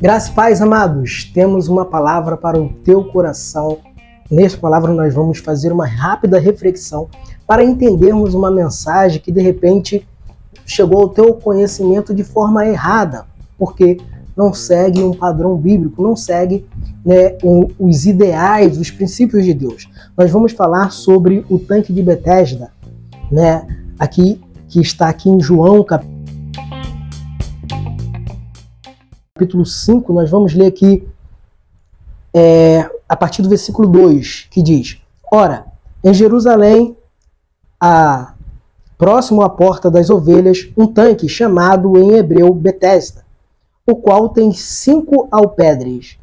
Graças paz, amados, temos uma palavra para o teu coração. Nesta palavra nós vamos fazer uma rápida reflexão para entendermos uma mensagem que de repente chegou ao teu conhecimento de forma errada, porque não segue um padrão bíblico, não segue né, os ideais, os princípios de Deus. Nós vamos falar sobre o tanque de Betesda, né, aqui que está aqui em João capítulo capítulo 5, nós vamos ler aqui é, a partir do versículo 2, que diz: Ora, em Jerusalém, a, próximo à porta das ovelhas, um tanque chamado em hebreu Betesda, o qual tem cinco alpedres.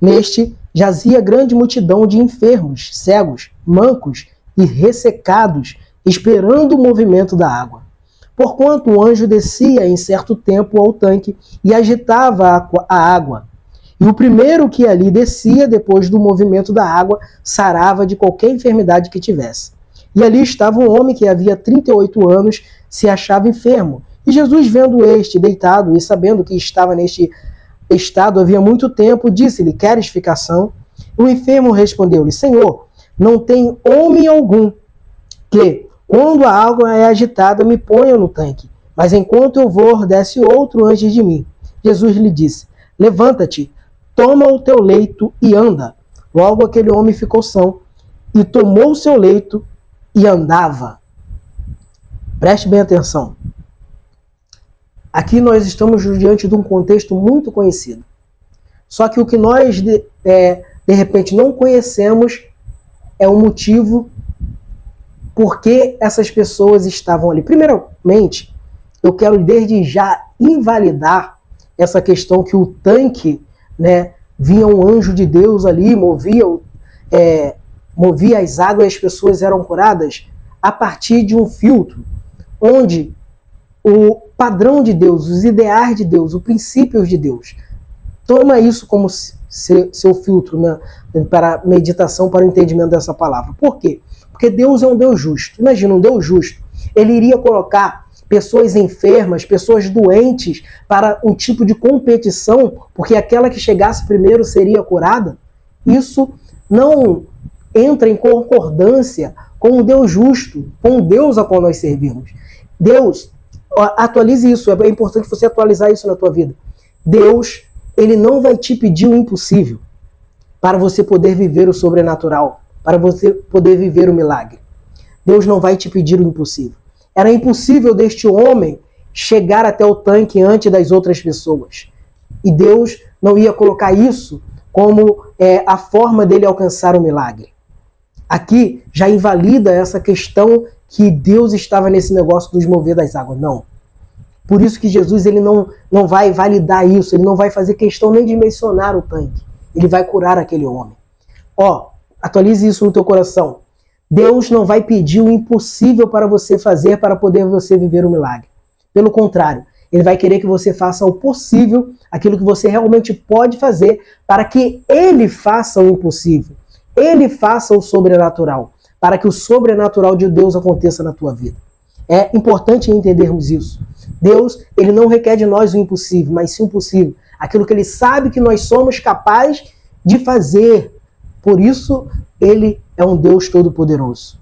Neste jazia grande multidão de enfermos, cegos, mancos e ressecados, esperando o movimento da água porquanto o anjo descia em certo tempo ao tanque e agitava a água. E o primeiro que ali descia, depois do movimento da água, sarava de qualquer enfermidade que tivesse. E ali estava um homem que havia 38 anos, se achava enfermo. E Jesus, vendo este deitado e sabendo que estava neste estado havia muito tempo, disse-lhe: Queres ficação? O enfermo respondeu-lhe: Senhor, não tem homem algum que, quando a água é agitada, me ponha no tanque. Mas enquanto eu vou, desce outro antes de mim. Jesus lhe disse: Levanta-te, toma o teu leito e anda. Logo aquele homem ficou são e tomou o seu leito e andava. Preste bem atenção. Aqui nós estamos diante de um contexto muito conhecido. Só que o que nós, de, é, de repente, não conhecemos é o motivo por que essas pessoas estavam ali. Primeiramente, eu quero desde já invalidar essa questão que o tanque, né, vinha um anjo de Deus ali, movia, é, movia as águas e as pessoas eram curadas a partir de um filtro, onde o padrão de Deus, os ideais de Deus, os princípios de Deus, toma isso como seu filtro né, para meditação, para o entendimento dessa palavra. Por quê? Porque Deus é um Deus justo. Imagina, um Deus justo. Ele iria colocar pessoas enfermas, pessoas doentes para um tipo de competição, porque aquela que chegasse primeiro seria curada? Isso não entra em concordância com o Deus justo, com o Deus a qual nós servimos. Deus, atualize isso, é importante você atualizar isso na tua vida. Deus, ele não vai te pedir o impossível para você poder viver o sobrenatural para você poder viver o milagre. Deus não vai te pedir o impossível. Era impossível deste homem chegar até o tanque antes das outras pessoas. E Deus não ia colocar isso como é, a forma dele alcançar o milagre. Aqui já invalida essa questão que Deus estava nesse negócio dos mover das águas. Não. Por isso que Jesus ele não, não vai validar isso, ele não vai fazer questão nem de mencionar o tanque. Ele vai curar aquele homem. Ó, Atualize isso no teu coração. Deus não vai pedir o impossível para você fazer para poder você viver o milagre. Pelo contrário, ele vai querer que você faça o possível, aquilo que você realmente pode fazer, para que ele faça o impossível. Ele faça o sobrenatural, para que o sobrenatural de Deus aconteça na tua vida. É importante entendermos isso. Deus, ele não requer de nós o impossível, mas sim o possível. Aquilo que ele sabe que nós somos capazes de fazer, por isso, ele é um Deus todo-poderoso.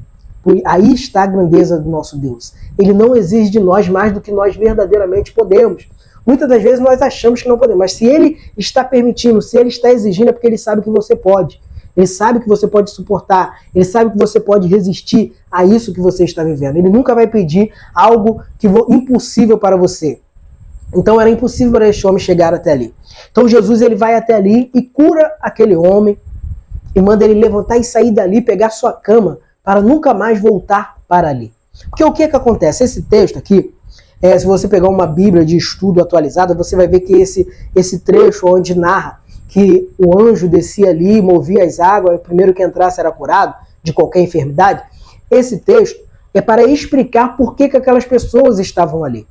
Aí está a grandeza do nosso Deus. Ele não exige de nós mais do que nós verdadeiramente podemos. Muitas das vezes nós achamos que não podemos, mas se ele está permitindo, se ele está exigindo, é porque ele sabe que você pode. Ele sabe que você pode suportar, ele sabe que você pode resistir a isso que você está vivendo. Ele nunca vai pedir algo que impossível para você. Então era impossível para este homem chegar até ali. Então Jesus ele vai até ali e cura aquele homem, e manda ele levantar e sair dali, pegar sua cama, para nunca mais voltar para ali. Porque o que é que acontece? Esse texto aqui, é, se você pegar uma Bíblia de estudo atualizada, você vai ver que esse, esse trecho onde narra que o anjo descia ali, movia as águas, o primeiro que entrasse era curado de qualquer enfermidade. Esse texto é para explicar por que, que aquelas pessoas estavam ali.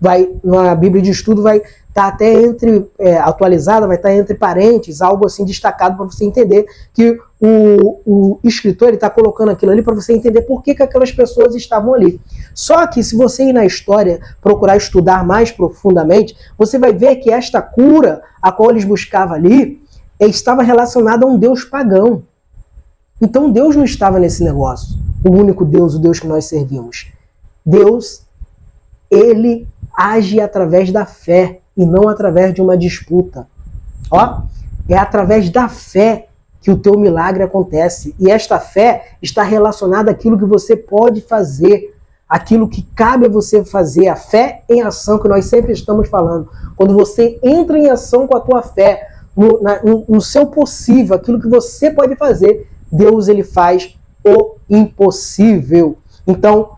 Vai, na Bíblia de estudo vai está até entre é, atualizada, vai estar tá entre parentes, algo assim destacado para você entender que o, o escritor está colocando aquilo ali para você entender por que, que aquelas pessoas estavam ali. Só que se você ir na história, procurar estudar mais profundamente, você vai ver que esta cura a qual eles buscavam ali estava relacionada a um Deus pagão. Então Deus não estava nesse negócio. O único Deus, o Deus que nós servimos. Deus, ele age através da fé e não através de uma disputa. Ó, é através da fé que o teu milagre acontece. E esta fé está relacionada àquilo que você pode fazer, aquilo que cabe a você fazer, a fé em ação que nós sempre estamos falando. Quando você entra em ação com a tua fé, no, na, no seu possível, aquilo que você pode fazer, Deus ele faz o impossível. Então,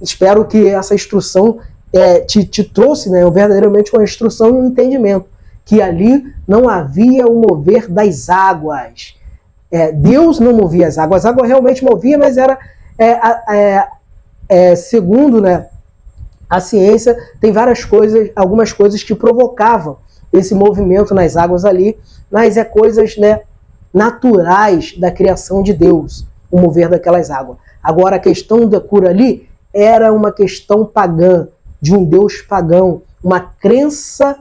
espero que essa instrução é, te, te trouxe né, verdadeiramente uma instrução e um entendimento que ali não havia o mover das águas. É, Deus não movia as águas, a água realmente movia, mas era é, é, é, segundo né, a ciência, tem várias coisas, algumas coisas que provocavam esse movimento nas águas ali, mas é coisas né, naturais da criação de Deus, o mover daquelas águas. Agora, a questão da cura ali era uma questão pagã, de um Deus pagão, uma crença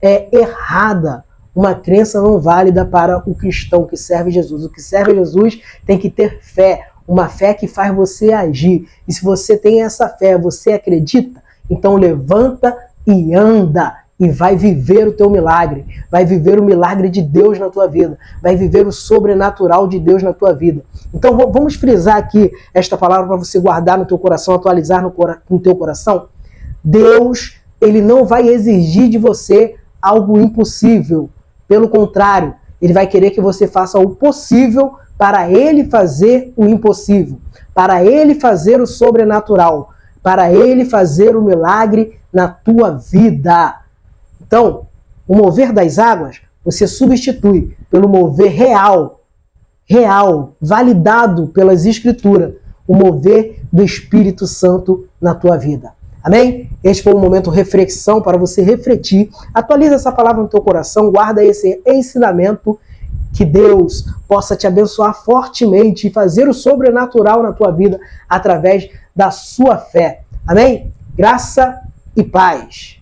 é, errada, uma crença não válida para o cristão que serve Jesus. O que serve Jesus tem que ter fé, uma fé que faz você agir. E se você tem essa fé, você acredita, então levanta e anda e vai viver o teu milagre, vai viver o milagre de Deus na tua vida, vai viver o sobrenatural de Deus na tua vida. Então vamos frisar aqui esta palavra para você guardar no teu coração, atualizar no, no teu coração. Deus, ele não vai exigir de você algo impossível. Pelo contrário, ele vai querer que você faça o possível para ele fazer o impossível, para ele fazer o sobrenatural, para ele fazer o milagre na tua vida. Então, o mover das águas você substitui pelo mover real, real, validado pelas escrituras, o mover do Espírito Santo na tua vida. Amém? Este foi um momento reflexão para você refletir. Atualiza essa palavra no teu coração, guarda esse ensinamento. Que Deus possa te abençoar fortemente e fazer o sobrenatural na tua vida através da sua fé. Amém? Graça e paz.